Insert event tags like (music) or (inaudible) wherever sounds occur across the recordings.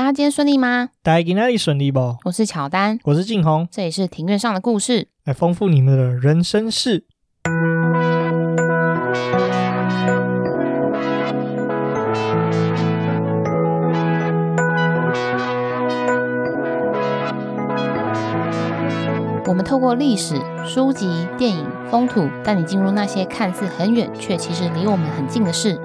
大家今天顺利吗？大家今天顺利不？我是乔丹，我是静红，这里是庭院上的故事，来丰富你们的人生事。我们透过历史、书籍、电影、风土，带你进入那些看似很远却其实离我们很近的事。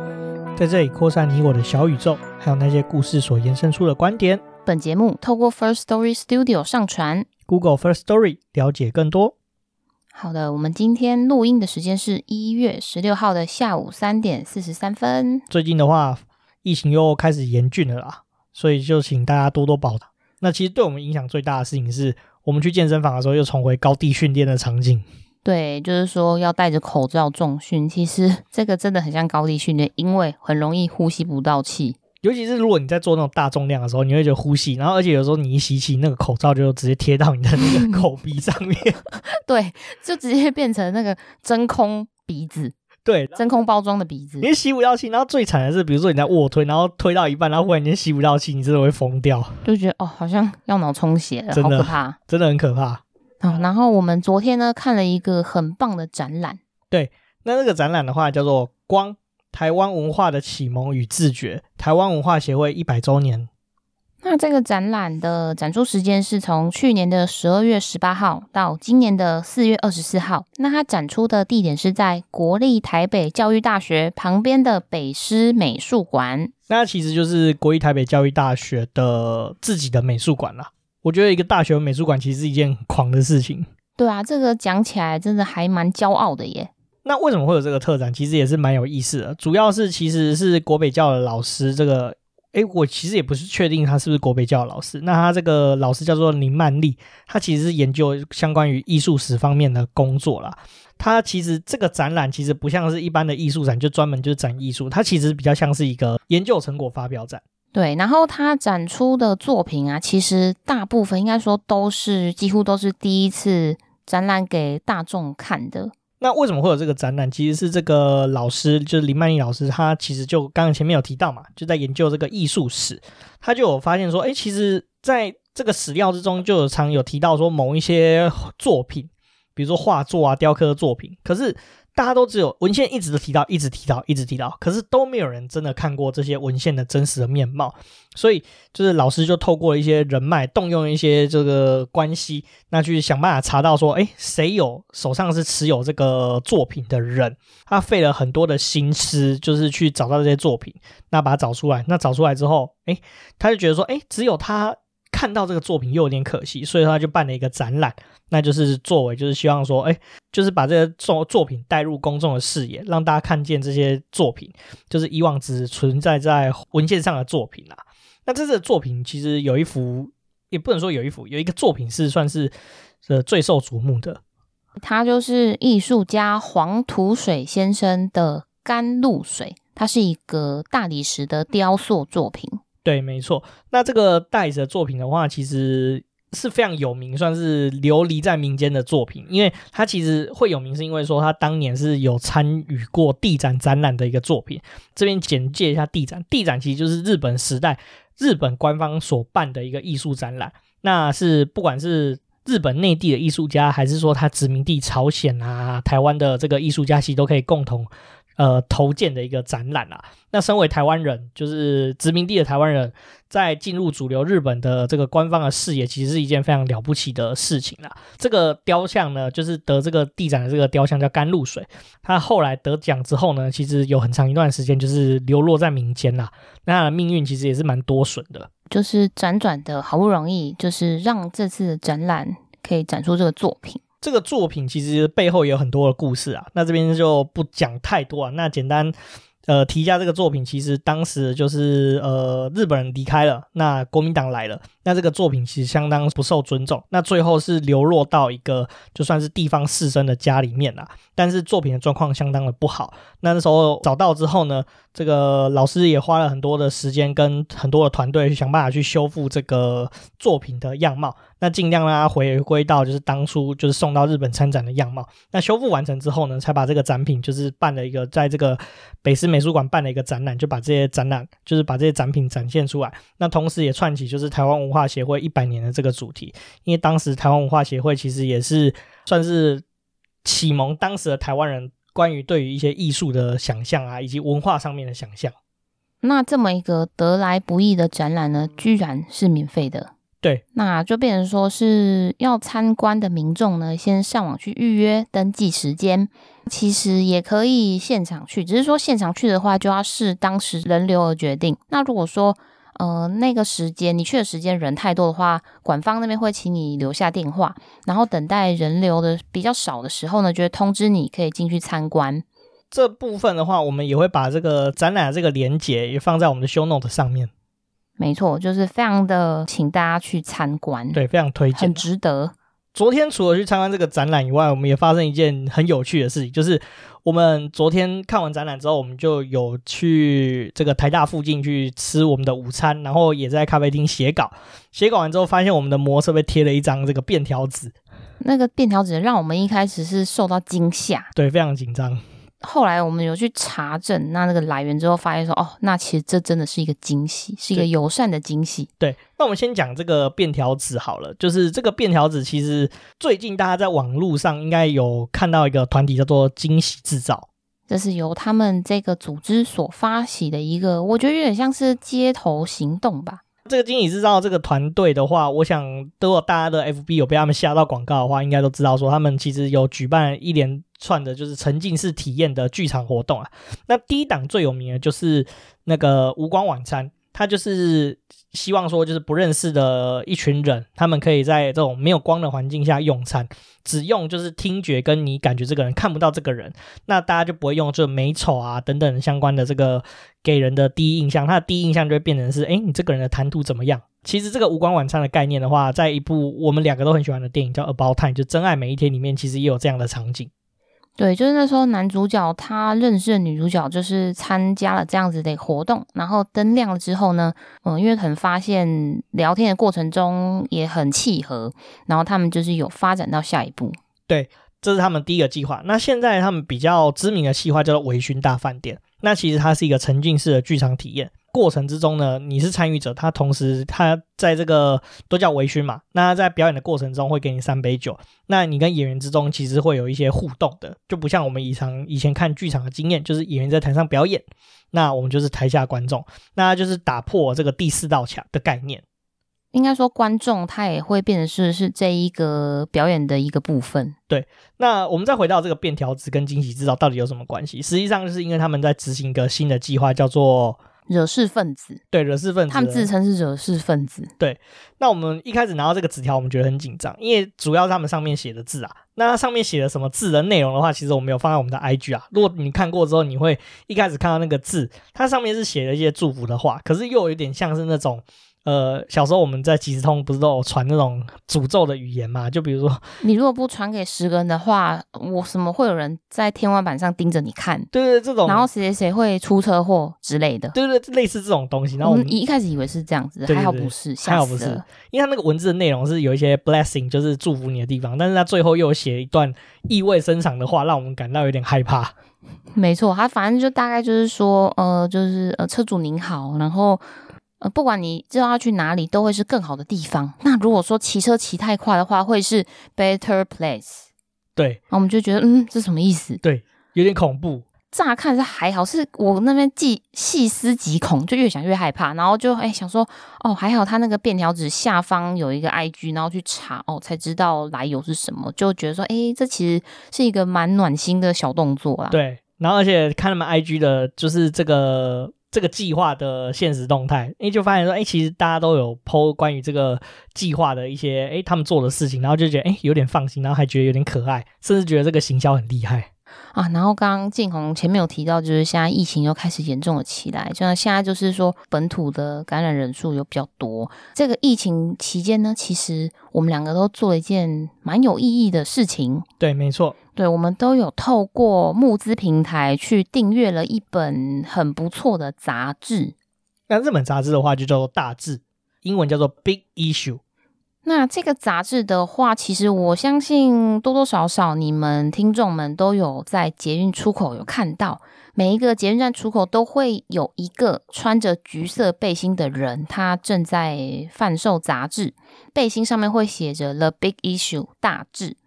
在这里扩散你我的小宇宙，还有那些故事所延伸出的观点。本节目透过 First Story Studio 上传，Google First Story 了解更多。好的，我们今天录音的时间是一月十六号的下午三点四十三分。最近的话，疫情又开始严峻了啦，所以就请大家多多保重。那其实对我们影响最大的事情是，我们去健身房的时候又重回高地训练的场景。对，就是说要戴着口罩重训，其实这个真的很像高地训练，因为很容易呼吸不到气。尤其是如果你在做那种大重量的时候，你会觉得呼吸，然后而且有时候你一吸气，那个口罩就直接贴到你的那个口鼻上面，(laughs) 对，就直接变成那个真空鼻子，对，真空包装的鼻子，你吸不到气。然后最惨的是，比如说你在卧推，然后推到一半，然后忽然间吸不到气，你真的会疯掉，就觉得哦，好像要脑充血了，好可怕，真的很可怕。哦，然后我们昨天呢看了一个很棒的展览，对，那那个展览的话叫做《光台湾文化的启蒙与自觉》，台湾文化协会一百周年。那这个展览的展出时间是从去年的十二月十八号到今年的四月二十四号。那它展出的地点是在国立台北教育大学旁边的北师美术馆。那其实就是国立台北教育大学的自己的美术馆啦。我觉得一个大学美术馆其实是一件很狂的事情。对啊，这个讲起来真的还蛮骄傲的耶。那为什么会有这个特展？其实也是蛮有意思的。主要是其实是国北教的老师，这个诶，我其实也不是确定他是不是国北教的老师。那他这个老师叫做林曼丽，他其实是研究相关于艺术史方面的工作啦。他其实这个展览其实不像是一般的艺术展，就专门就是展艺术，它其实比较像是一个研究成果发表展。对，然后他展出的作品啊，其实大部分应该说都是几乎都是第一次展览给大众看的。那为什么会有这个展览？其实是这个老师，就是林曼丽老师，他其实就刚刚前面有提到嘛，就在研究这个艺术史，他就有发现说，哎，其实在这个史料之中，就有常有提到说某一些作品，比如说画作啊、雕刻作品，可是。大家都只有文献一直都提到，一直提到，一直提到，可是都没有人真的看过这些文献的真实的面貌。所以，就是老师就透过一些人脉，动用一些这个关系，那去想办法查到说，哎，谁有手上是持有这个作品的人？他费了很多的心思，就是去找到这些作品，那把它找出来。那找出来之后，哎，他就觉得说，哎，只有他。看到这个作品又有点可惜，所以他就办了一个展览，那就是作为就是希望说，哎，就是把这个作作品带入公众的视野，让大家看见这些作品，就是以往只存在在文献上的作品啦。那这次的作品其实有一幅，也不能说有一幅，有一个作品是算是呃最受瞩目的，他就是艺术家黄土水先生的《甘露水》，它是一个大理石的雕塑作品。对，没错。那这个戴子的作品的话，其实是非常有名，算是流离在民间的作品。因为他其实会有名，是因为说他当年是有参与过地展展览的一个作品。这边简介一下地展，地展其实就是日本时代日本官方所办的一个艺术展览。那是不管是日本内地的艺术家，还是说他殖民地朝鲜啊、台湾的这个艺术家，其实都可以共同。呃，投建的一个展览啊。那身为台湾人，就是殖民地的台湾人，在进入主流日本的这个官方的视野，其实是一件非常了不起的事情啊。这个雕像呢，就是得这个地展的这个雕像叫甘露水。他后来得奖之后呢，其实有很长一段时间就是流落在民间啦。那他的命运其实也是蛮多损的。就是辗转的好不容易，就是让这次展览可以展出这个作品。这个作品其实背后有很多的故事啊，那这边就不讲太多啊，那简单。呃，提一下这个作品，其实当时就是呃日本人离开了，那国民党来了，那这个作品其实相当不受尊重，那最后是流落到一个就算是地方士绅的家里面啦，但是作品的状况相当的不好。那那时候找到之后呢，这个老师也花了很多的时间跟很多的团队去想办法去修复这个作品的样貌，那尽量让它回归到就是当初就是送到日本参展的样貌。那修复完成之后呢，才把这个展品就是办了一个在这个北师。美术馆办了一个展览，就把这些展览就是把这些展品展现出来。那同时也串起就是台湾文化协会一百年的这个主题，因为当时台湾文化协会其实也是算是启蒙当时的台湾人关于对于一些艺术的想象啊，以及文化上面的想象。那这么一个得来不易的展览呢，居然是免费的。对，那就变成说是要参观的民众呢，先上网去预约登记时间。其实也可以现场去，只是说现场去的话，就要视当时人流而决定。那如果说呃那个时间你去的时间人太多的话，馆方那边会请你留下电话，然后等待人流的比较少的时候呢，就会通知你可以进去参观。这部分的话，我们也会把这个展览的这个连接也放在我们的 show note 上面。没错，就是非常的，请大家去参观，对，非常推荐，很值得。昨天除了去参观这个展览以外，我们也发生一件很有趣的事情，就是我们昨天看完展览之后，我们就有去这个台大附近去吃我们的午餐，然后也在咖啡厅写稿。写稿完之后，发现我们的模特被贴了一张这个便条纸，那个便条纸让我们一开始是受到惊吓，对，非常紧张。后来我们有去查证那那个来源之后，发现说哦，那其实这真的是一个惊喜，是一个友善的惊喜。对，那我们先讲这个便条纸好了，就是这个便条纸，其实最近大家在网络上应该有看到一个团体叫做惊喜制造，这是由他们这个组织所发起的一个，我觉得有点像是街头行动吧。这个惊喜制造这个团队的话，我想如果大家的 FB 有被他们下到广告的话，应该都知道说他们其实有举办一连串的就是沉浸式体验的剧场活动啊。那第一档最有名的就是那个无光晚餐。他就是希望说，就是不认识的一群人，他们可以在这种没有光的环境下用餐，只用就是听觉跟你感觉这个人看不到这个人，那大家就不会用这美丑啊等等相关的这个给人的第一印象，他的第一印象就会变成是，哎，你这个人的谈吐怎么样？其实这个无光晚餐的概念的话，在一部我们两个都很喜欢的电影叫《About Time》，就《真爱每一天》里面，其实也有这样的场景。对，就是那时候男主角他认识的女主角，就是参加了这样子的活动，然后灯亮了之后呢，嗯，因为可能发现聊天的过程中也很契合，然后他们就是有发展到下一步。对，这是他们第一个计划。那现在他们比较知名的计划叫做“微醺大饭店”，那其实它是一个沉浸式的剧场体验。过程之中呢，你是参与者，他同时他在这个都叫微醺嘛，那在表演的过程中会给你三杯酒，那你跟演员之中其实会有一些互动的，就不像我们以常以前看剧场的经验，就是演员在台上表演，那我们就是台下观众，那就是打破这个第四道墙的概念。应该说观众他也会变成是是这一个表演的一个部分。对，那我们再回到这个便条纸跟惊喜制造到底有什么关系？实际上就是因为他们在执行一个新的计划，叫做。惹事分子，对，惹事分子，他们自称是惹事分子。对，那我们一开始拿到这个纸条，我们觉得很紧张，因为主要是他们上面写的字啊。那它上面写的什么字的内容的话，其实我们有放在我们的 IG 啊。如果你看过之后，你会一开始看到那个字，它上面是写了一些祝福的话，可是又有点像是那种。呃，小时候我们在即时通不是都有传那种诅咒的语言嘛？就比如说，(laughs) 你如果不传给十个人的话，我什么会有人在天花板上盯着你看？对对，这种，然后谁谁谁会出车祸之类的？对对，类似这种东西。然后我们一开始以为是这样子，还好不是，还好不是，因为他那个文字的内容是有一些 blessing，就是祝福你的地方，但是他最后又写一段意味深长的话，让我们感到有点害怕。没错，他反正就大概就是说，呃，就是呃，车主您好，然后。呃，不管你知道要去哪里，都会是更好的地方。那如果说骑车骑太快的话，会是 better place。对，那我们就觉得，嗯，这什么意思？对，有点恐怖。乍看是还好，是我那边既细思极恐，就越想越害怕。然后就哎想说，哦，还好他那个便条纸下方有一个 IG，然后去查哦，才知道来由是什么，就觉得说，哎，这其实是一个蛮暖心的小动作啦。对，然后而且看他们 IG 的，就是这个。这个计划的现实动态，诶，就发现说，哎，其实大家都有 po 关于这个计划的一些，诶，他们做的事情，然后就觉得，诶，有点放心，然后还觉得有点可爱，甚至觉得这个行销很厉害。啊，然后刚刚建红前面有提到，就是现在疫情又开始严重了起来，就像现在就是说本土的感染人数又比较多。这个疫情期间呢，其实我们两个都做了一件蛮有意义的事情。对，没错，对，我们都有透过募资平台去订阅了一本很不错的杂志。那这本杂志的话就叫做《大志》，英文叫做 Big Issue。那这个杂志的话，其实我相信多多少少你们听众们都有在捷运出口有看到，每一个捷运站出口都会有一个穿着橘色背心的人，他正在贩售杂志，背心上面会写着 The Big Issue 大志，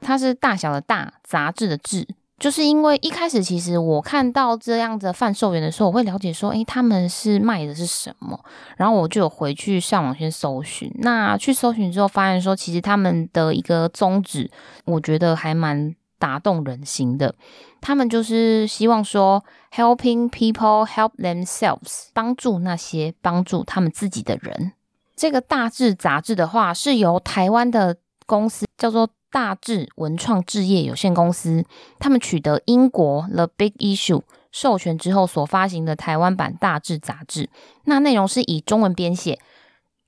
它是大小的大，杂志的志。就是因为一开始，其实我看到这样的贩售员的时候，我会了解说，诶，他们是卖的是什么？然后我就有回去上网先搜寻。那去搜寻之后，发现说，其实他们的一个宗旨，我觉得还蛮打动人心的。他们就是希望说，helping people help themselves，帮助那些帮助他们自己的人。这个大志杂志的话，是由台湾的公司叫做。大智文创置业有限公司，他们取得英国 The Big Issue 授权之后所发行的台湾版大智杂志。那内容是以中文编写，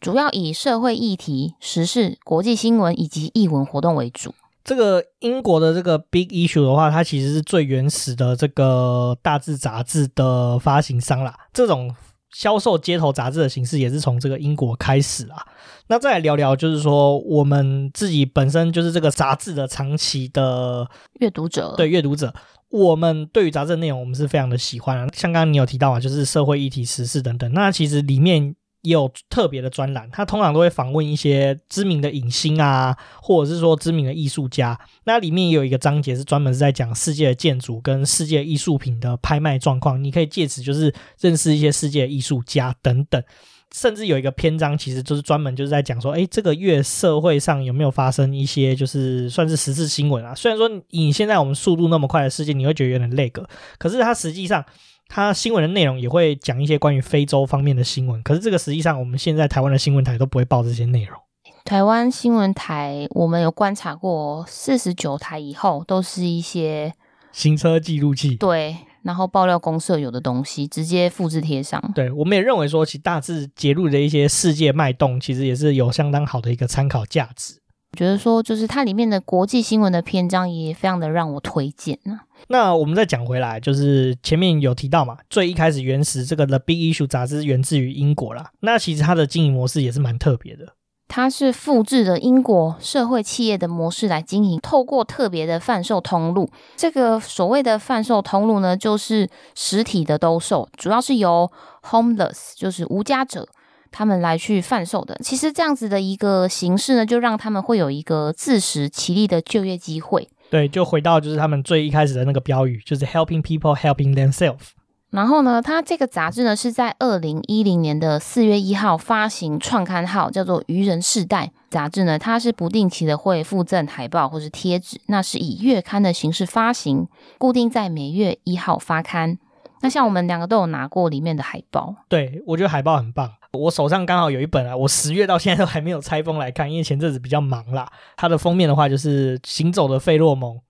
主要以社会议题、时事、国际新闻以及译文活动为主。这个英国的这个 Big Issue 的话，它其实是最原始的这个大智杂志的发行商啦。这种销售街头杂志的形式也是从这个英国开始啊。那再来聊聊，就是说我们自己本身就是这个杂志的长期的阅读者，对阅读者，我们对于杂志的内容，我们是非常的喜欢啊。像刚刚你有提到啊，就是社会议题、时事等等。那其实里面也有特别的专栏，他通常都会访问一些知名的影星啊，或者是说知名的艺术家。那里面也有一个章节是专门是在讲世界的建筑跟世界艺术品的拍卖状况，你可以借此就是认识一些世界艺术家等等。甚至有一个篇章，其实就是专门就是在讲说，诶，这个月社会上有没有发生一些就是算是时事新闻啊？虽然说以现在我们速度那么快的世界，你会觉得有点累个，可是它实际上它新闻的内容也会讲一些关于非洲方面的新闻。可是这个实际上我们现在台湾的新闻台都不会报这些内容。台湾新闻台我们有观察过，四十九台以后都是一些行车记录器。对。然后爆料公社有的东西直接复制贴上。对，我们也认为说，其大致揭露的一些世界脉动，其实也是有相当好的一个参考价值。我觉得说，就是它里面的国际新闻的篇章也非常的让我推荐呢。那我们再讲回来，就是前面有提到嘛，最一开始原始这个 The Big Issue 杂志源自于英国啦。那其实它的经营模式也是蛮特别的。它是复制的英国社会企业的模式来经营，透过特别的贩售通路。这个所谓的贩售通路呢，就是实体的兜售，主要是由 homeless，就是无家者，他们来去贩售的。其实这样子的一个形式呢，就让他们会有一个自食其力的就业机会。对，就回到就是他们最一开始的那个标语，就是 helping people helping themselves。然后呢，它这个杂志呢是在二零一零年的四月一号发行创刊号，叫做《愚人世代》杂志呢，它是不定期的会附赠海报或是贴纸，那是以月刊的形式发行，固定在每月一号发刊。那像我们两个都有拿过里面的海报，对，我觉得海报很棒。我手上刚好有一本啊，我十月到现在都还没有拆封来看，因为前阵子比较忙啦。它的封面的话就是行走的费洛蒙，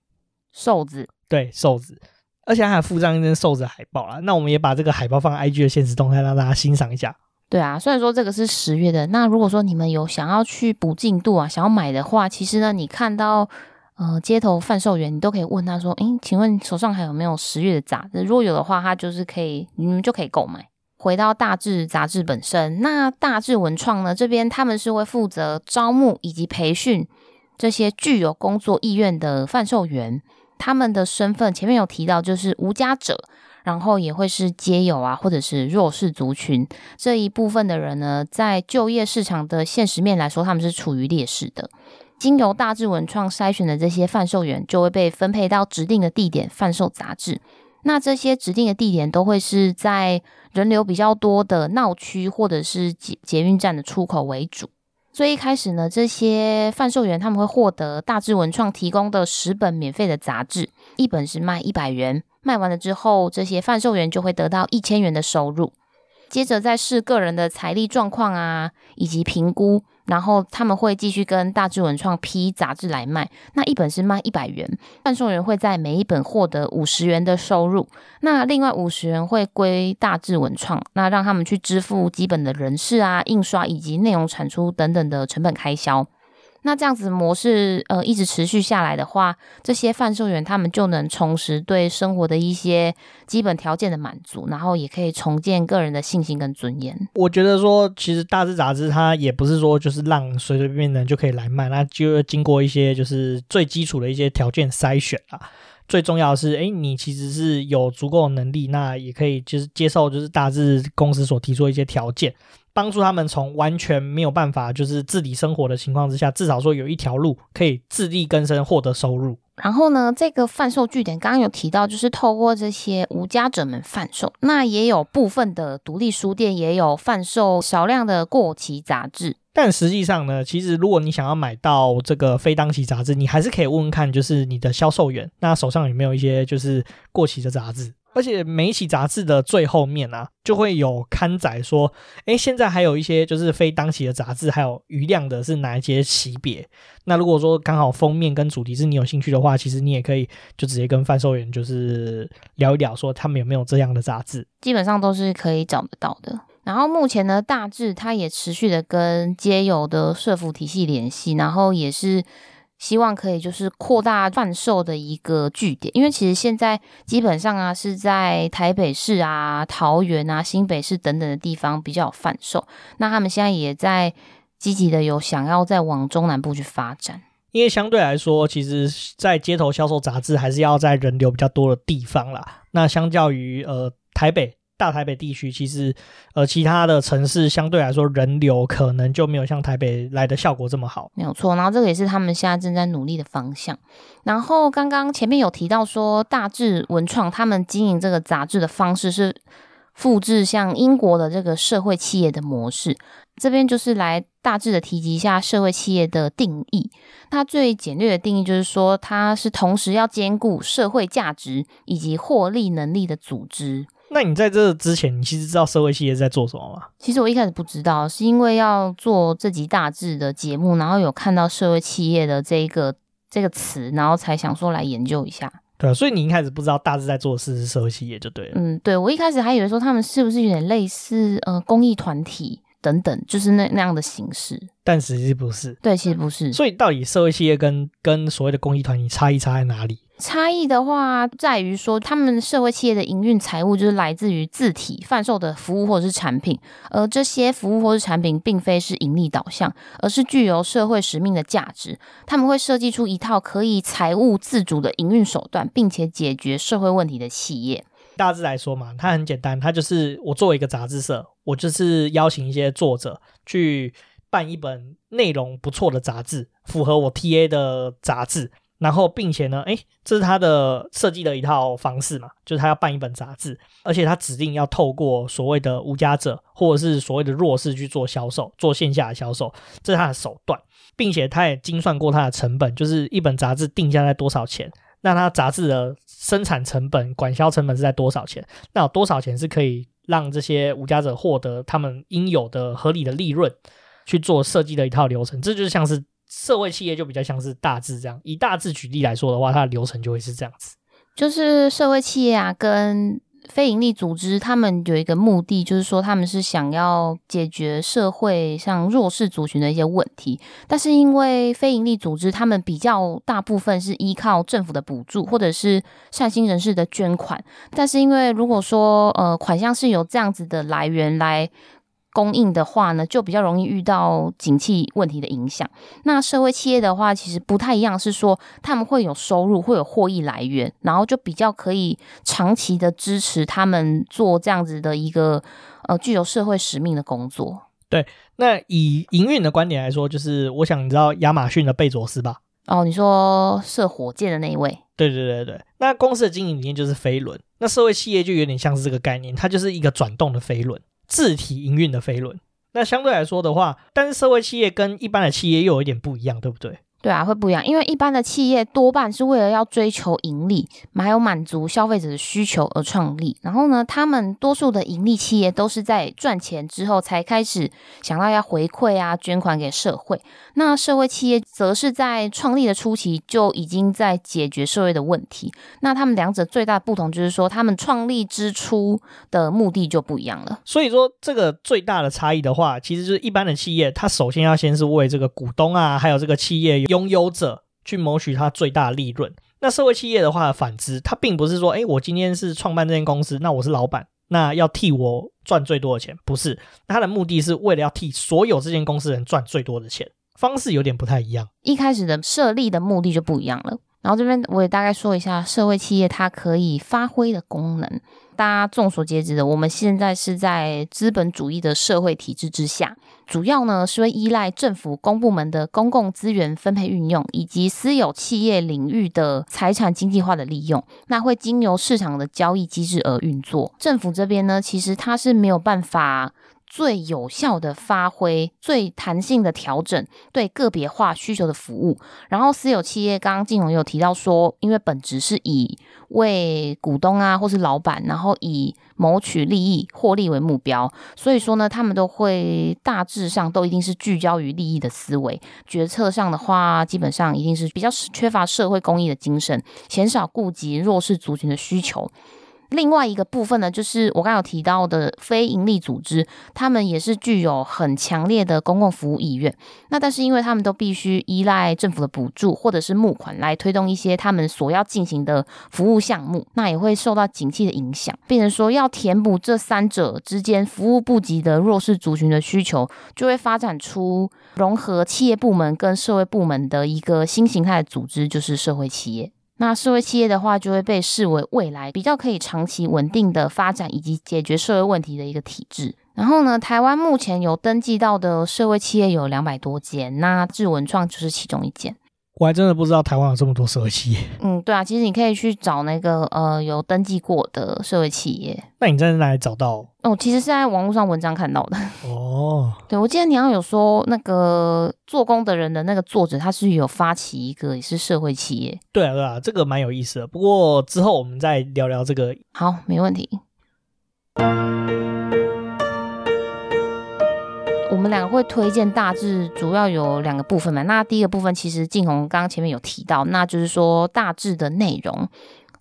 瘦子，对，瘦子。而且还附上一张瘦子海报啦，那我们也把这个海报放在 IG 的现实动态，让大家欣赏一下。对啊，虽然说这个是十月的，那如果说你们有想要去补进度啊，想要买的话，其实呢，你看到呃街头贩售员，你都可以问他说：“诶，请问手上还有没有十月的杂志？如果有的话，他就是可以，你们就可以购买。”回到大志杂志本身，那大志文创呢，这边他们是会负责招募以及培训这些具有工作意愿的贩售员。他们的身份前面有提到，就是无家者，然后也会是街友啊，或者是弱势族群这一部分的人呢，在就业市场的现实面来说，他们是处于劣势的。经由大志文创筛选的这些贩售员，就会被分配到指定的地点贩售杂志。那这些指定的地点都会是在人流比较多的闹区，或者是捷捷运站的出口为主。最一开始呢，这些贩售员他们会获得大致文创提供的十本免费的杂志，一本是卖一百元，卖完了之后，这些贩售员就会得到一千元的收入。接着再视个人的财力状况啊，以及评估。然后他们会继续跟大志文创批杂志来卖，那一本是卖一百元，贩售员会在每一本获得五十元的收入，那另外五十元会归大志文创，那让他们去支付基本的人事啊、印刷以及内容产出等等的成本开销。那这样子模式呃一直持续下来的话，这些贩售员他们就能重拾对生活的一些基本条件的满足，然后也可以重建个人的信心跟尊严。我觉得说，其实大志杂志它也不是说就是让随随便便的人就可以来卖，那就要经过一些就是最基础的一些条件筛选啦。最重要的是，哎，你其实是有足够能力，那也可以就是接受就是大志公司所提出的一些条件，帮助他们从完全没有办法就是自理生活的情况之下，至少说有一条路可以自力更生，获得收入。然后呢，这个贩售据点刚刚有提到，就是透过这些无家者们贩售，那也有部分的独立书店也有贩售少量的过期杂志。但实际上呢，其实如果你想要买到这个非当期杂志，你还是可以问问看，就是你的销售员，那手上有没有一些就是过期的杂志。而且每一期杂志的最后面啊，就会有刊载说，诶，现在还有一些就是非当期的杂志，还有余量的是哪一些级别。那如果说刚好封面跟主题是你有兴趣的话，其实你也可以就直接跟贩售员就是聊一聊，说他们有没有这样的杂志，基本上都是可以找得到的。然后目前呢，大致它也持续的跟街友的社服体系联系，然后也是。希望可以就是扩大贩售的一个据点，因为其实现在基本上啊是在台北市啊、桃园啊、新北市等等的地方比较有贩售。那他们现在也在积极的有想要再往中南部去发展，因为相对来说，其实，在街头销售杂志还是要在人流比较多的地方啦。那相较于呃台北。大台北地区其实，呃，其他的城市相对来说人流可能就没有像台北来的效果这么好。没有错，然后这个也是他们现在正在努力的方向。然后刚刚前面有提到说，大致文创他们经营这个杂志的方式是复制像英国的这个社会企业的模式。这边就是来大致的提及一下社会企业的定义。它最简略的定义就是说，它是同时要兼顾社会价值以及获利能力的组织。那你在这之前，你其实知道社会企业在做什么吗？其实我一开始不知道，是因为要做这集大致的节目，然后有看到社会企业的这一个这个词，然后才想说来研究一下。对啊，所以你一开始不知道大致在做的事是社会企业就对了。嗯，对，我一开始还以为说他们是不是有点类似呃公益团体等等，就是那那样的形式。但实际不是。对，其实不是。所以到底社会企业跟跟所谓的公益团体差异差在哪里？差异的话，在于说，他们社会企业的营运财务就是来自于自体贩售的服务或者是产品，而这些服务或是产品并非是盈利导向，而是具有社会使命的价值。他们会设计出一套可以财务自主的营运手段，并且解决社会问题的企业。大致来说嘛，它很简单，它就是我作为一个杂志社，我就是邀请一些作者去办一本内容不错的杂志，符合我 TA 的杂志。然后，并且呢，诶，这是他的设计的一套方式嘛，就是他要办一本杂志，而且他指定要透过所谓的无家者或者是所谓的弱势去做销售，做线下的销售，这是他的手段，并且他也精算过他的成本，就是一本杂志定价在多少钱，那他杂志的生产成本、管销成本是在多少钱，那有多少钱是可以让这些无家者获得他们应有的合理的利润，去做设计的一套流程，这就是像是。社会企业就比较像是大致这样，以大致举例来说的话，它的流程就会是这样子。就是社会企业啊，跟非营利组织，他们有一个目的，就是说他们是想要解决社会上弱势族群的一些问题。但是因为非营利组织，他们比较大部分是依靠政府的补助或者是善心人士的捐款。但是因为如果说呃款项是有这样子的来源来。供应的话呢，就比较容易遇到景气问题的影响。那社会企业的话，其实不太一样，是说他们会有收入，会有获益来源，然后就比较可以长期的支持他们做这样子的一个呃具有社会使命的工作。对，那以营运的观点来说，就是我想你知道亚马逊的贝佐斯吧？哦，你说射火箭的那一位？对对对对，那公司的经营理念就是飞轮，那社会企业就有点像是这个概念，它就是一个转动的飞轮。自体营运的飞轮，那相对来说的话，但是社会企业跟一般的企业又有一点不一样，对不对？对啊，会不一样，因为一般的企业多半是为了要追求盈利，还有满足消费者的需求而创立。然后呢，他们多数的盈利企业都是在赚钱之后才开始想到要回馈啊、捐款给社会。那社会企业则是在创立的初期就已经在解决社会的问题。那他们两者最大的不同就是说，他们创立之初的目的就不一样了。所以说，这个最大的差异的话，其实就是一般的企业，它首先要先是为这个股东啊，还有这个企业。拥有者去谋取他最大的利润。那社会企业的话，反之，他并不是说，哎，我今天是创办这间公司，那我是老板，那要替我赚最多的钱，不是。他的目的是为了要替所有这间公司人赚最多的钱，方式有点不太一样。一开始的设立的目的就不一样了。然后这边我也大概说一下社会企业它可以发挥的功能。大家众所皆知的，我们现在是在资本主义的社会体制之下，主要呢是会依赖政府公部门的公共资源分配运用，以及私有企业领域的财产经济化的利用，那会经由市场的交易机制而运作。政府这边呢，其实它是没有办法。最有效的发挥，最弹性的调整，对个别化需求的服务。然后私有企业，刚刚晋弘有提到说，因为本质是以为股东啊，或是老板，然后以谋取利益、获利为目标，所以说呢，他们都会大致上都一定是聚焦于利益的思维。决策上的话，基本上一定是比较缺乏社会公益的精神，鲜少顾及弱势族群的需求。另外一个部分呢，就是我刚有提到的非营利组织，他们也是具有很强烈的公共服务意愿。那但是因为他们都必须依赖政府的补助或者是募款来推动一些他们所要进行的服务项目，那也会受到景气的影响。变成说要填补这三者之间服务不及的弱势族群的需求，就会发展出融合企业部门跟社会部门的一个新形态的组织，就是社会企业。那社会企业的话，就会被视为未来比较可以长期稳定的发展以及解决社会问题的一个体制。然后呢，台湾目前有登记到的社会企业有两百多间，那智文创就是其中一间。我还真的不知道台湾有这么多社会企业。嗯，对啊，其实你可以去找那个呃有登记过的社会企业。那你在哪里找到？哦，其实是在网络上文章看到的。(laughs) 哦，对，我记得你好像有说那个做工的人的那个作者，他是有发起一个也是社会企业。对啊，对啊，这个蛮有意思的。不过之后我们再聊聊这个。好，没问题。我们两个会推荐大致主要有两个部分嘛。那第一个部分其实静红刚刚前面有提到，那就是说大致的内容，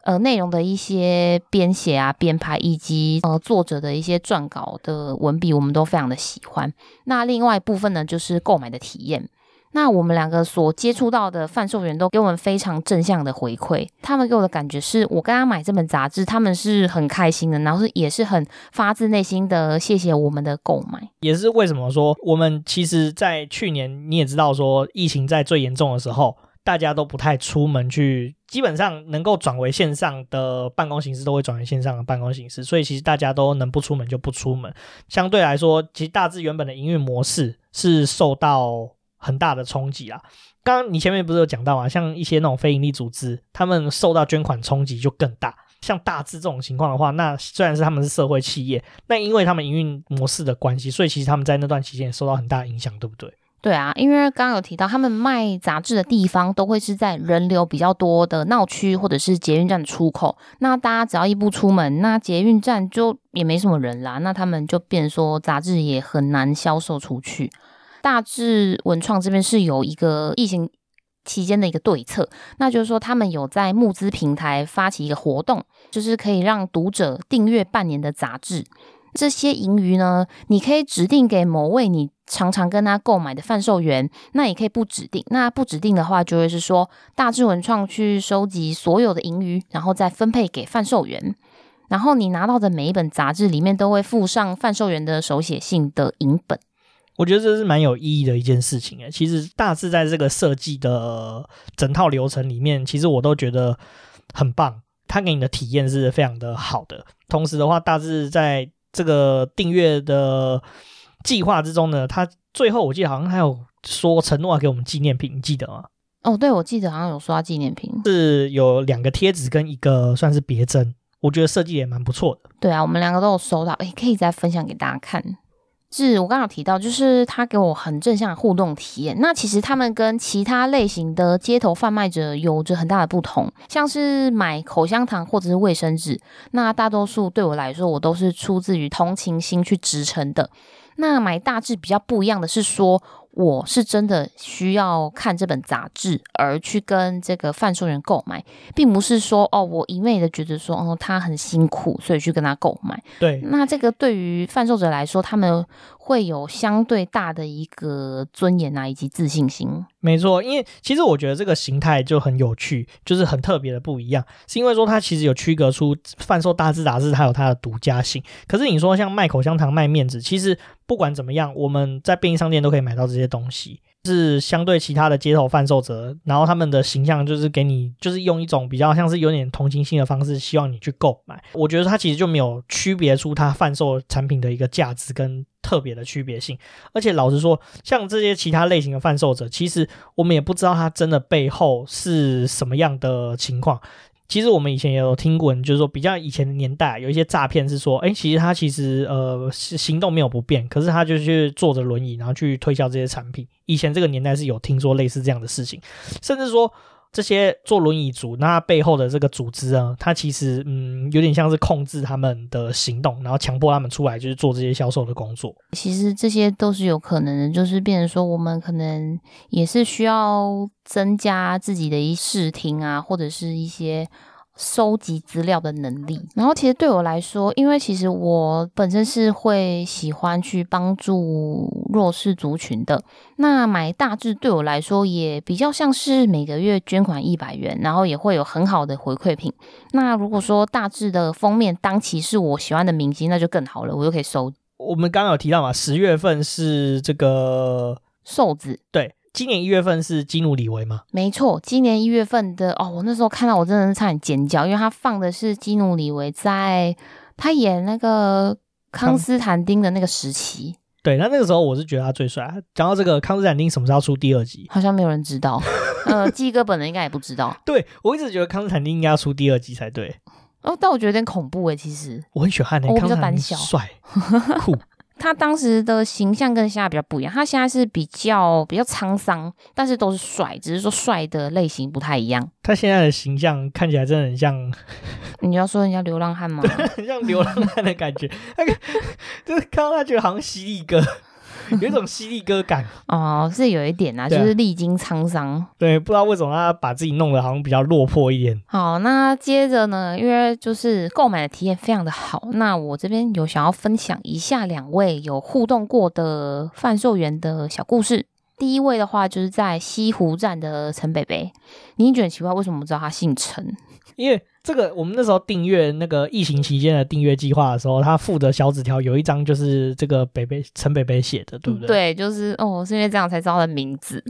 呃，内容的一些编写啊、编排以及呃作者的一些撰稿的文笔，我们都非常的喜欢。那另外一部分呢，就是购买的体验。那我们两个所接触到的贩售员都给我们非常正向的回馈，他们给我的感觉是我跟他买这本杂志，他们是很开心的，然后是也是很发自内心的谢谢我们的购买。也是为什么说我们其实，在去年你也知道说疫情在最严重的时候，大家都不太出门去，基本上能够转为线上的办公形式都会转为线上的办公形式，所以其实大家都能不出门就不出门。相对来说，其实大致原本的营运模式是受到。很大的冲击啊！刚刚你前面不是有讲到啊，像一些那种非营利组织，他们受到捐款冲击就更大。像大致这种情况的话，那虽然是他们是社会企业，那因为他们营运模式的关系，所以其实他们在那段期间也受到很大影响，对不对？对啊，因为刚刚有提到，他们卖杂志的地方都会是在人流比较多的闹区或者是捷运站的出口。那大家只要一不出门，那捷运站就也没什么人啦，那他们就变说杂志也很难销售出去。大致文创这边是有一个疫情期间的一个对策，那就是说他们有在募资平台发起一个活动，就是可以让读者订阅半年的杂志。这些盈余呢，你可以指定给某位你常常跟他购买的贩售员，那也可以不指定。那不指定的话，就会是说大致文创去收集所有的盈余，然后再分配给贩售员。然后你拿到的每一本杂志里面都会附上贩售员的手写信的影本。我觉得这是蛮有意义的一件事情诶。其实大致在这个设计的整套流程里面，其实我都觉得很棒，它给你的体验是非常的好的。同时的话，大致在这个订阅的计划之中呢，它最后我记得好像还有说承诺要给我们纪念品，你记得吗？哦，对，我记得好像有刷纪念品，是有两个贴纸跟一个算是别针，我觉得设计也蛮不错的。对啊，我们两个都有收到，诶，可以再分享给大家看。是我刚刚提到，就是他给我很正向的互动体验。那其实他们跟其他类型的街头贩卖者有着很大的不同，像是买口香糖或者是卫生纸，那大多数对我来说，我都是出自于同情心去支撑的。那买大致比较不一样的是说，我是真的需要看这本杂志而去跟这个贩售员购买，并不是说哦，我一味的觉得说哦，他很辛苦，所以去跟他购买。对，那这个对于贩售者来说，他们会有相对大的一个尊严啊，以及自信心。没错，因为其实我觉得这个形态就很有趣，就是很特别的不一样，是因为说它其实有区隔出贩售大志杂志，它有它的独家性。可是你说像卖口香糖、卖面子，其实不管怎么样，我们在便利商店都可以买到这些东西。是相对其他的街头贩售者，然后他们的形象就是给你，就是用一种比较像是有点同情心的方式，希望你去购买。我觉得他其实就没有区别出他贩售产品的一个价值跟特别的区别性。而且老实说，像这些其他类型的贩售者，其实我们也不知道他真的背后是什么样的情况。其实我们以前也有听过，就是说比较以前的年代，有一些诈骗是说，哎，其实他其实呃行动没有不便，可是他就去坐着轮椅，然后去推销这些产品。以前这个年代是有听说类似这样的事情，甚至说。这些坐轮椅族，那背后的这个组织啊，它其实嗯，有点像是控制他们的行动，然后强迫他们出来就是做这些销售的工作。其实这些都是有可能的，就是变成说我们可能也是需要增加自己的一视听啊，或者是一些。收集资料的能力，然后其实对我来说，因为其实我本身是会喜欢去帮助弱势族群的。那买大志对我来说也比较像是每个月捐款一百元，然后也会有很好的回馈品。那如果说大志的封面当期是我喜欢的明星，那就更好了，我就可以收。我们刚刚有提到嘛，十月份是这个瘦子，对。今年一月份是基努里维吗？没错，今年一月份的哦，我那时候看到我真的是差点尖叫，因为他放的是基努里维在他演那个康斯坦丁的那个时期。对，那那个时候我是觉得他最帅。讲到这个康斯坦丁什么时候出第二集？好像没有人知道。呃，基哥本人应该也不知道。(laughs) 对，我一直觉得康斯坦丁应该要出第二集才对。哦，但我觉得有点恐怖哎，其实我很喜欢那、欸、我比较胆小，帅酷。他当时的形象跟现在比较不一样，他现在是比较比较沧桑，但是都是帅，只是说帅的类型不太一样。他现在的形象看起来真的很像，你要说人家流浪汉吗？(laughs) 很像流浪汉的感觉，那个 (laughs) 就是看到他觉得好像犀利哥。有一种犀利哥感 (laughs) 哦，是有一点啊，就是历经沧桑。对，不知道为什么他把自己弄得好像比较落魄一点。好，那接着呢，因为就是购买的体验非常的好，那我这边有想要分享一下两位有互动过的贩售员的小故事。第一位的话，就是在西湖站的陈北北，你觉得很奇怪，为什么我知道他姓陈？因为这个，我们那时候订阅那个疫情期间的订阅计划的时候，他附的小纸条有一张就是这个北北陈北北写的，对不对？对，就是哦，是因为这样才知道他的名字。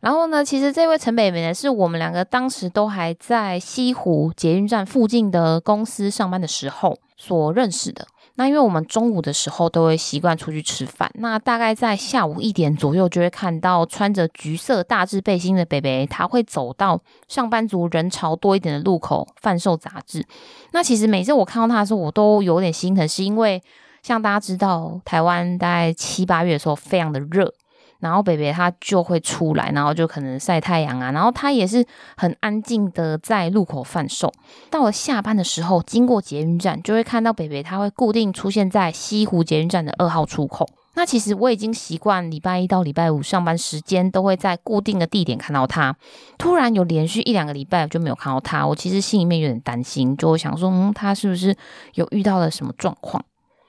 然后呢，其实这位陈北北呢，是我们两个当时都还在西湖捷运站附近的公司上班的时候所认识的。那因为我们中午的时候都会习惯出去吃饭，那大概在下午一点左右就会看到穿着橘色大字背心的北北，他会走到上班族人潮多一点的路口贩售杂志。那其实每次我看到他的时候，我都有点心疼，是因为像大家知道，台湾大概七八月的时候非常的热。然后北北他就会出来，然后就可能晒太阳啊，然后他也是很安静的在路口贩售。到了下班的时候，经过捷运站，就会看到北北他会固定出现在西湖捷运站的二号出口。那其实我已经习惯礼拜一到礼拜五上班时间都会在固定的地点看到他。突然有连续一两个礼拜就没有看到他，我其实心里面有点担心，就会想说，嗯，他是不是有遇到了什么状况？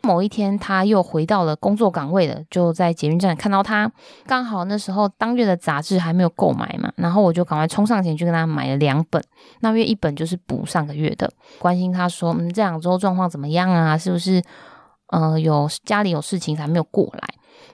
某一天，他又回到了工作岗位了，就在捷运站看到他。刚好那时候当月的杂志还没有购买嘛，然后我就赶快冲上前去跟他买了两本。那月一本就是补上个月的，关心他说：“嗯，这两周状况怎么样啊？是不是呃有家里有事情才没有过来？”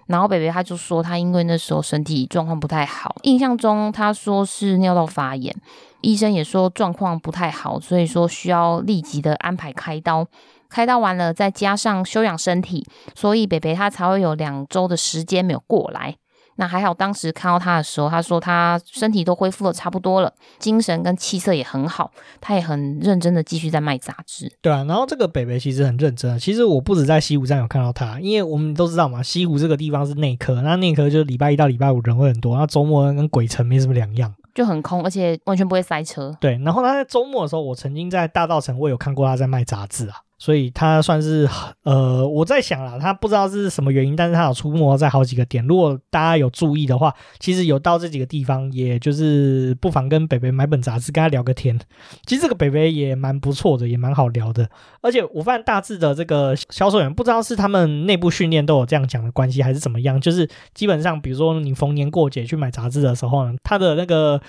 然后北北他就说他因为那时候身体状况不太好，印象中他说是尿道发炎，医生也说状况不太好，所以说需要立即的安排开刀。开刀完了，再加上休养身体，所以北北他才会有两周的时间没有过来。那还好，当时看到他的时候，他说他身体都恢复的差不多了，精神跟气色也很好，他也很认真的继续在卖杂志。对啊，然后这个北北其实很认真。其实我不止在西湖站有看到他，因为我们都知道嘛，西湖这个地方是内科，那内科就是礼拜一到礼拜五人会很多，那周末跟鬼城没什么两样，就很空，而且完全不会塞车。对，然后他在周末的时候，我曾经在大道城我有看过他在卖杂志啊。所以他算是呃，我在想啦，他不知道是什么原因，但是他有出没在好几个点。如果大家有注意的话，其实有到这几个地方，也就是不妨跟北北买本杂志，跟他聊个天。其实这个北北也蛮不错的，也蛮好聊的。而且我发现大致的这个销售员，不知道是他们内部训练都有这样讲的关系，还是怎么样。就是基本上，比如说你逢年过节去买杂志的时候呢，他的那个。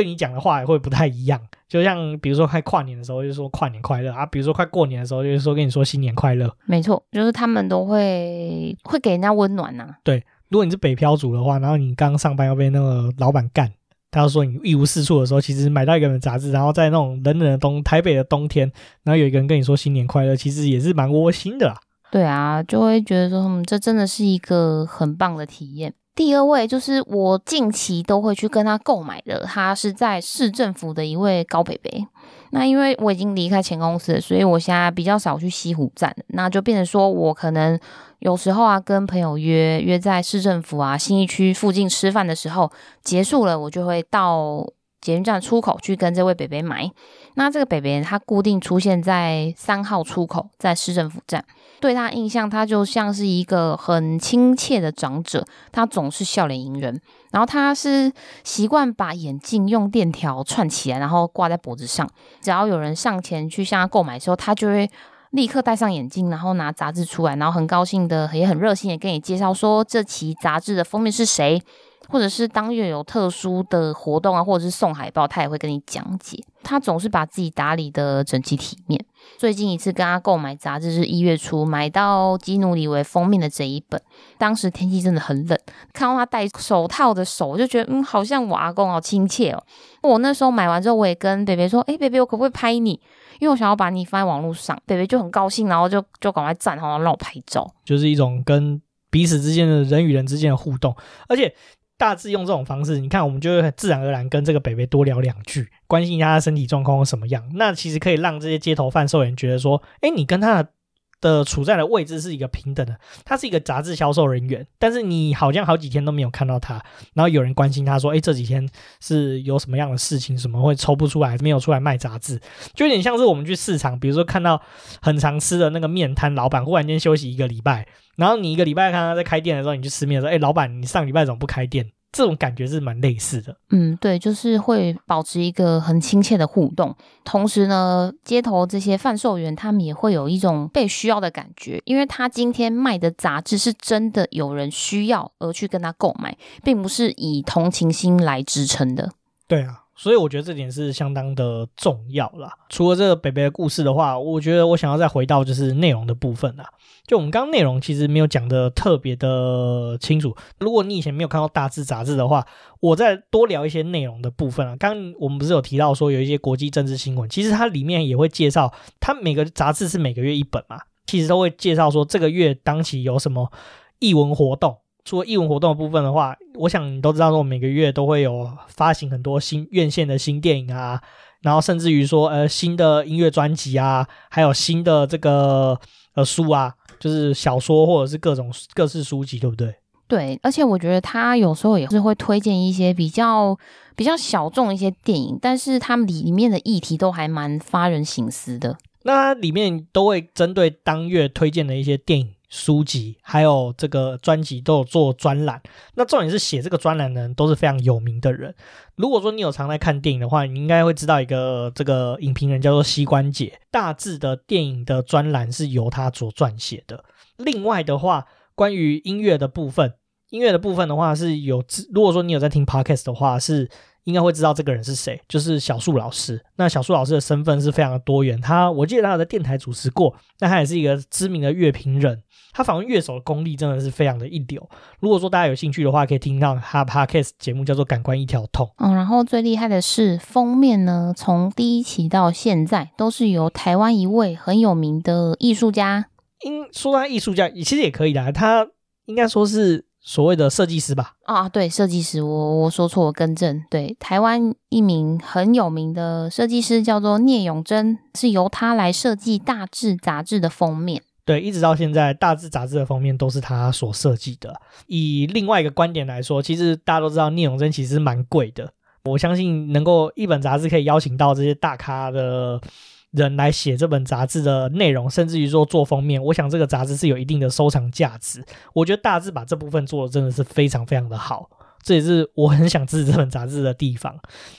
对你讲的话也会不太一样，就像比如说快跨年的时候，就说跨年快乐啊；比如说快过年的时候，就是说跟你说新年快乐。没错，就是他们都会会给人家温暖呐、啊。对，如果你是北漂族的话，然后你刚上班要被那个老板干，他要说你一无是处的时候，其实买到一个人杂志，然后在那种冷冷的冬台北的冬天，然后有一个人跟你说新年快乐，其实也是蛮窝心的啦。对啊，就会觉得说，嗯，这真的是一个很棒的体验。第二位就是我近期都会去跟他购买的，他是在市政府的一位高北北。那因为我已经离开前公司，所以我现在比较少去西湖站，那就变成说我可能有时候啊跟朋友约约在市政府啊信义区附近吃饭的时候，结束了我就会到捷运站出口去跟这位北北买。那这个北北他固定出现在三号出口，在市政府站。对他印象，他就像是一个很亲切的长者，他总是笑脸迎人。然后他是习惯把眼镜用链条串起来，然后挂在脖子上。只要有人上前去向他购买的时候，他就会立刻戴上眼镜，然后拿杂志出来，然后很高兴的，也很热心的跟你介绍说这期杂志的封面是谁。或者是当月有特殊的活动啊，或者是送海报，他也会跟你讲解。他总是把自己打理的整齐体面。最近一次跟他购买杂志是一月初买到基努李维封面的这一本，当时天气真的很冷，看到他戴手套的手，我就觉得嗯，好像我阿公，好亲切哦。我那时候买完之后，我也跟北北说，诶，北北，我可不可以拍你？因为我想要把你放在网络上。北北就很高兴，然后就就赶快站，然后让我拍照，就是一种跟彼此之间的人与人之间的互动，而且。大致用这种方式，你看，我们就会很自然而然跟这个北北多聊两句，关心一下他身体状况什么样。那其实可以让这些街头贩售员觉得说，哎，你跟他的的处在的位置是一个平等的。他是一个杂志销售人员，但是你好像好几天都没有看到他，然后有人关心他说，哎，这几天是有什么样的事情，什么会抽不出来，没有出来卖杂志，就有点像是我们去市场，比如说看到很常吃的那个面摊老板，忽然间休息一个礼拜。然后你一个礼拜看他在开店的时候，你去吃面的时候，哎，老板，你上礼拜怎么不开店？这种感觉是蛮类似的。嗯，对，就是会保持一个很亲切的互动。同时呢，街头这些贩售员他们也会有一种被需要的感觉，因为他今天卖的杂志是真的有人需要而去跟他购买，并不是以同情心来支撑的。对啊。所以我觉得这点是相当的重要啦。除了这个北北的故事的话，我觉得我想要再回到就是内容的部分啦。就我们刚刚内容其实没有讲的特别的清楚。如果你以前没有看到大志杂志的话，我再多聊一些内容的部分啊。刚刚我们不是有提到说有一些国际政治新闻，其实它里面也会介绍，它每个杂志是每个月一本嘛，其实都会介绍说这个月当期有什么译文活动。除了艺文活动的部分的话，我想你都知道，说我每个月都会有发行很多新院线的新电影啊，然后甚至于说呃新的音乐专辑啊，还有新的这个呃书啊，就是小说或者是各种各式书籍，对不对？对，而且我觉得他有时候也是会推荐一些比较比较小众一些电影，但是他们里里面的议题都还蛮发人省思的。那里面都会针对当月推荐的一些电影。书籍还有这个专辑都有做专栏，那重点是写这个专栏的人都是非常有名的人。如果说你有常在看电影的话，你应该会知道一个这个影评人叫做膝关节，大致的电影的专栏是由他所撰写的。另外的话，关于音乐的部分，音乐的部分的话是有，如果说你有在听 Podcast 的话是。应该会知道这个人是谁，就是小树老师。那小树老师的身份是非常的多元，他我记得他有在电台主持过，那他也是一个知名的乐评人。他访问乐手的功力真的是非常的一流。如果说大家有兴趣的话，可以听到他 Podcast 节目叫做《感官一条通》。嗯，然后最厉害的是封面呢，从第一期到现在都是由台湾一位很有名的艺术家。应说他艺术家，其实也可以的，他应该说是所谓的设计师吧？啊，对，设计师，我我说错，我更正。对，台湾一名很有名的设计师叫做聂永贞，是由他来设计《大志》杂志的封面。对，一直到现在，《大志》杂志的封面都是他所设计的。以另外一个观点来说，其实大家都知道聂永真其实蛮贵的。我相信能够一本杂志可以邀请到这些大咖的。人来写这本杂志的内容，甚至于说做封面，我想这个杂志是有一定的收藏价值。我觉得大致把这部分做的真的是非常非常的好，这也是我很想支持这本杂志的地方。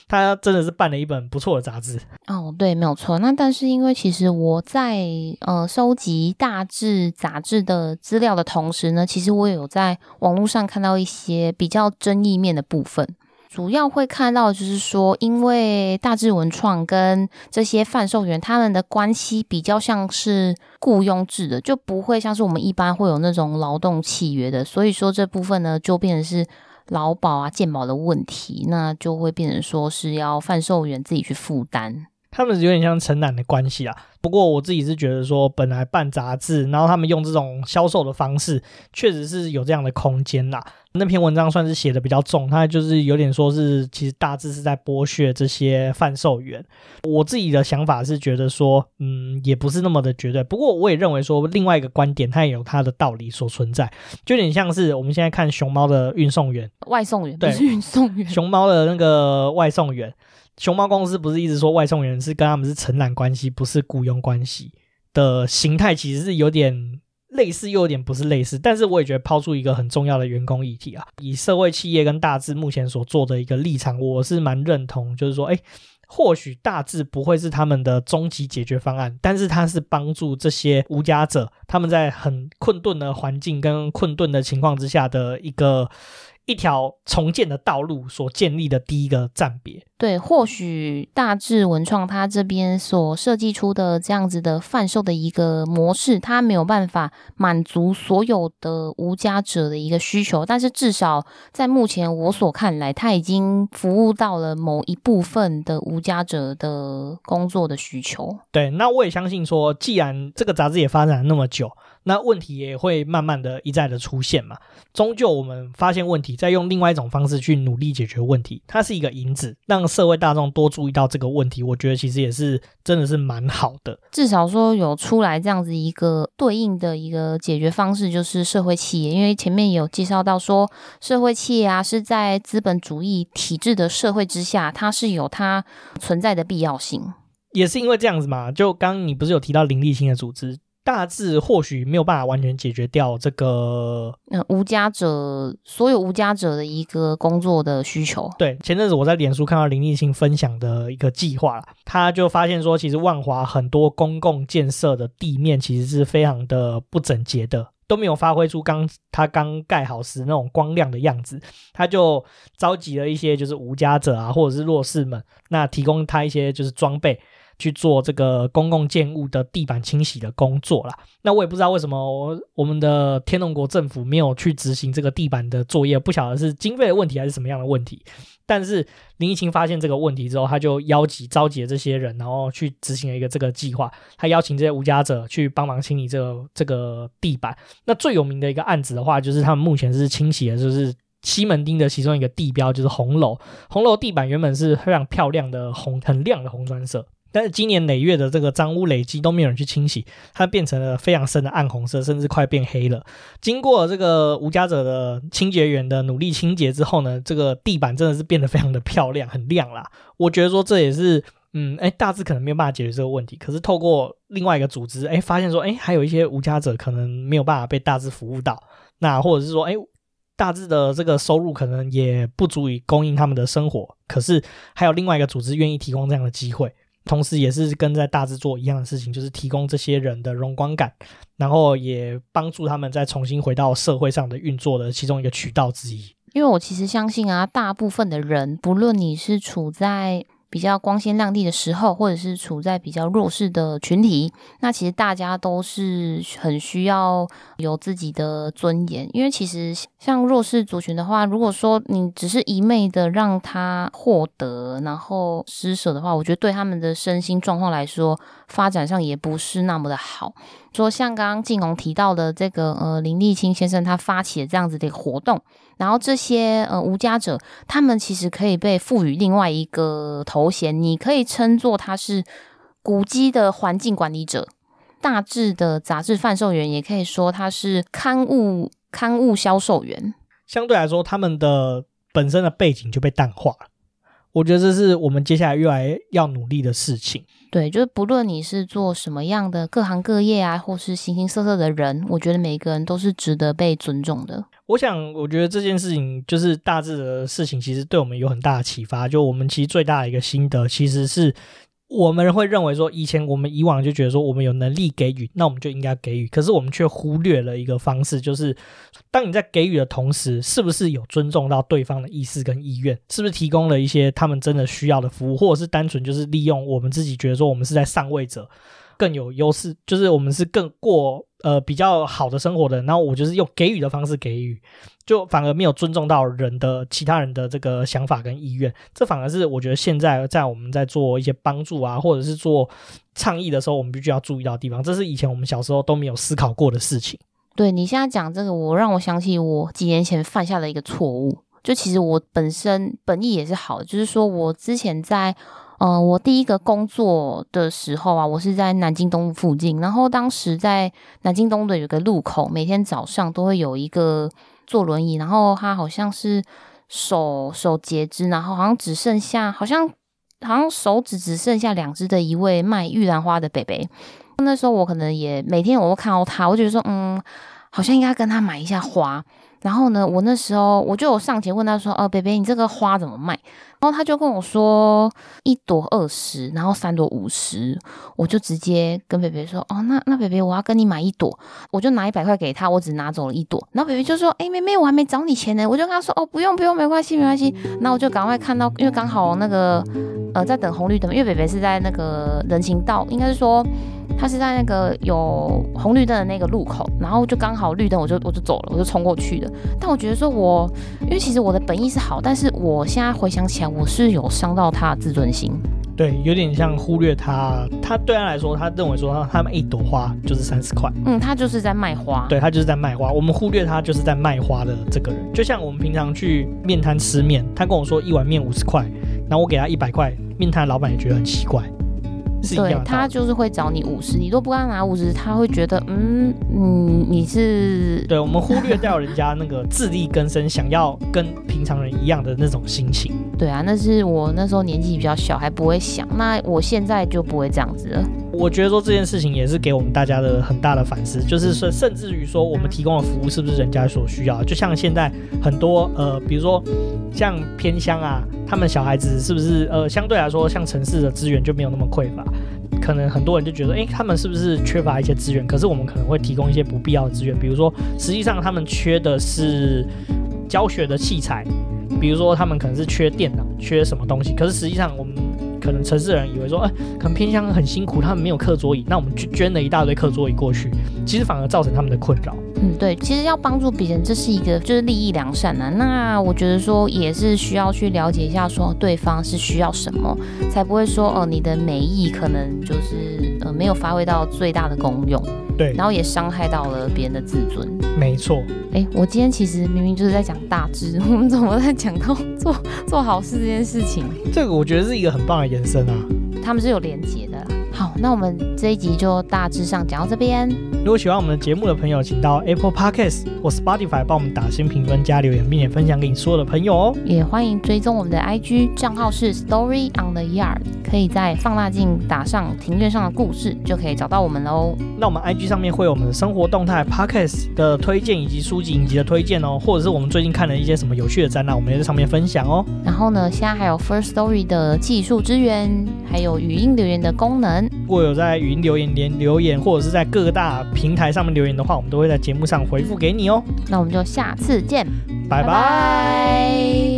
他真的是办了一本不错的杂志。哦，对，没有错。那但是因为其实我在呃收集大志杂志的资料的同时呢，其实我也有在网络上看到一些比较争议面的部分。主要会看到，就是说，因为大志文创跟这些贩售员他们的关系比较像是雇佣制的，就不会像是我们一般会有那种劳动契约的，所以说这部分呢就变成是劳保啊、健保的问题，那就会变成说是要贩售员自己去负担。他们有点像承揽的关系啊。不过我自己是觉得说，本来办杂志，然后他们用这种销售的方式，确实是有这样的空间啦。那篇文章算是写的比较重，它就是有点说是其实大致是在剥削这些贩售员。我自己的想法是觉得说，嗯，也不是那么的绝对。不过我也认为说，另外一个观点，它也有它的道理所存在，就有点像是我们现在看熊猫的运送员、外送员，对，不是运送员，熊猫的那个外送员。熊猫公司不是一直说外送员是跟他们是承揽关系，不是雇佣关系的形态，其实是有点类似，又有点不是类似。但是我也觉得抛出一个很重要的员工议题啊，以社会企业跟大致目前所做的一个立场，我是蛮认同，就是说，哎，或许大致不会是他们的终极解决方案，但是它是帮助这些无家者他们在很困顿的环境跟困顿的情况之下的一个。一条重建的道路所建立的第一个站别。对，或许大致文创它这边所设计出的这样子的贩售的一个模式，它没有办法满足所有的无家者的一个需求，但是至少在目前我所看来，它已经服务到了某一部分的无家者的工作的需求。对，那我也相信说，既然这个杂志也发展了那么久。那问题也会慢慢的一再的出现嘛，终究我们发现问题，再用另外一种方式去努力解决问题，它是一个引子，让社会大众多注意到这个问题，我觉得其实也是真的是蛮好的。至少说有出来这样子一个对应的一个解决方式，就是社会企业，因为前面也有介绍到说，社会企业啊是在资本主义体制的社会之下，它是有它存在的必要性。也是因为这样子嘛，就刚刚你不是有提到林立新的组织？大致或许没有办法完全解决掉这个，嗯，无家者所有无家者的一个工作的需求。对，前阵子我在脸书看到林立青分享的一个计划，他就发现说，其实万华很多公共建设的地面其实是非常的不整洁的，都没有发挥出刚他刚盖好时那种光亮的样子。他就召集了一些就是无家者啊，或者是弱势们，那提供他一些就是装备。去做这个公共建物的地板清洗的工作啦。那我也不知道为什么我我们的天龙国政府没有去执行这个地板的作业，不晓得是经费的问题还是什么样的问题。但是林义清发现这个问题之后，他就邀集召集了这些人，然后去执行了一个这个计划。他邀请这些无家者去帮忙清理这个这个地板。那最有名的一个案子的话，就是他们目前是清洗的，就是西门町的其中一个地标，就是红楼。红楼地板原本是非常漂亮的红，很亮的红砖色。但是今年累月的这个脏污累积都没有人去清洗，它变成了非常深的暗红色，甚至快变黑了。经过这个无家者的清洁员的努力清洁之后呢，这个地板真的是变得非常的漂亮，很亮啦。我觉得说这也是，嗯，哎，大致可能没有办法解决这个问题。可是透过另外一个组织，哎，发现说，哎，还有一些无家者可能没有办法被大致服务到，那或者是说，哎，大致的这个收入可能也不足以供应他们的生活。可是还有另外一个组织愿意提供这样的机会。同时，也是跟在大制作一样的事情，就是提供这些人的荣光感，然后也帮助他们再重新回到社会上的运作的其中一个渠道之一。因为我其实相信啊，大部分的人，不论你是处在比较光鲜亮丽的时候，或者是处在比较弱势的群体，那其实大家都是很需要有自己的尊严。因为其实像弱势族群的话，如果说你只是一昧的让他获得，然后施舍的话，我觉得对他们的身心状况来说，发展上也不是那么的好。说像刚刚静红提到的这个呃林立青先生他发起的这样子的一个活动，然后这些呃无家者，他们其实可以被赋予另外一个头衔，你可以称作他是古迹的环境管理者，大志的杂志贩售员，也可以说他是刊物刊物销售员。相对来说，他们的本身的背景就被淡化了。我觉得这是我们接下来越来要努力的事情。对，就是不论你是做什么样的各行各业啊，或是形形色色的人，我觉得每个人都是值得被尊重的。我想，我觉得这件事情就是大致的事情，其实对我们有很大的启发。就我们其实最大的一个心得，其实是。我们会认为说，以前我们以往就觉得说，我们有能力给予，那我们就应该给予。可是我们却忽略了一个方式，就是当你在给予的同时，是不是有尊重到对方的意思跟意愿？是不是提供了一些他们真的需要的服务，或者是单纯就是利用我们自己觉得说，我们是在上位者更有优势，就是我们是更过呃比较好的生活的。然后我就是用给予的方式给予。就反而没有尊重到人的其他人的这个想法跟意愿，这反而是我觉得现在在我们在做一些帮助啊，或者是做倡议的时候，我们必须要注意到的地方。这是以前我们小时候都没有思考过的事情。对，你现在讲这个，我让我想起我几年前犯下的一个错误。就其实我本身本意也是好的，就是说我之前在呃我第一个工作的时候啊，我是在南京东路附近，然后当时在南京东的有个路口，每天早上都会有一个。坐轮椅，然后他好像是手手截肢，然后好像只剩下，好像好像手指只剩下两只的一位卖玉兰花的伯伯。那时候我可能也每天我都看到他，我觉得说，嗯，好像应该跟他买一下花。然后呢，我那时候我就有上前问他说：“哦，伯伯，你这个花怎么卖？”然后他就跟我说：“一朵二十，然后三朵五十。”我就直接跟北北说：“哦，那那北北，我要跟你买一朵。”我就拿一百块给他，我只拿走了一朵。然后北北就说：“哎，妹妹，我还没找你钱呢。”我就跟他说：“哦，不用不用，没关系没关系。”那我就赶快看到，因为刚好那个呃在等红绿灯，因为北北是在那个人行道，应该是说。他是在那个有红绿灯的那个路口，然后就刚好绿灯，我就我就走了，我就冲过去的。但我觉得说我，我因为其实我的本意是好，但是我现在回想起来，我是有伤到他的自尊心。对，有点像忽略他。他对他来说，他认为说他他们一朵花就是三十块。嗯，他就是在卖花。对，他就是在卖花。我们忽略他就是在卖花的这个人。就像我们平常去面摊吃面，他跟我说一碗面五十块，然后我给他一百块，面摊老板也觉得很奇怪。对，他就是会找你五十，你都不跟他拿五十，他会觉得嗯嗯，你是对，我们忽略掉人家那个自力更生，想要跟平常人一样的那种心情。(laughs) 对啊，那是我那时候年纪比较小，还不会想。那我现在就不会这样子了。我觉得说这件事情也是给我们大家的很大的反思，就是说，甚至于说我们提供的服务是不是人家所需要？就像现在很多呃，比如说像偏乡啊，他们小孩子是不是呃，相对来说像城市的资源就没有那么匮乏？可能很多人就觉得，诶，他们是不是缺乏一些资源？可是我们可能会提供一些不必要的资源，比如说，实际上他们缺的是教学的器材，比如说他们可能是缺电脑，缺什么东西。可是实际上我们。可能城市人以为说，哎，可能偏乡很辛苦，他们没有课桌椅，那我们去捐了一大堆课桌椅过去，其实反而造成他们的困扰。嗯，对，其实要帮助别人，这是一个就是利益良善呐、啊。那我觉得说也是需要去了解一下，说对方是需要什么，才不会说哦，你的美意可能就是呃没有发挥到最大的功用。对，然后也伤害到了别人的自尊。没错。哎，我今天其实明明就是在讲大志，(laughs) 我们怎么在讲到做做好事这件事情？这个我觉得是一个很棒的延伸啊。他们是有连结的。好，那我们这一集就大致上讲到这边。如果喜欢我们的节目的朋友，请到 Apple Podcast 或 Spotify 帮我们打新评分、加留言，并且分享给你所有的朋友哦。也欢迎追踪我们的 IG 账号是 Story on the Yard，可以在放大镜打上庭院上的故事，就可以找到我们喽。那我们 IG 上面会有我们的生活动态、Podcast 的推荐以及书籍影集的推荐哦，或者是我们最近看了一些什么有趣的展览，我们也在上面分享哦。然后呢，现在还有 First Story 的技术支援，还有语音留言的功能。如果有在语音留言连留言，或者是在各大平台上面留言的话，我们都会在节目上回复给你哦。那我们就下次见，拜拜。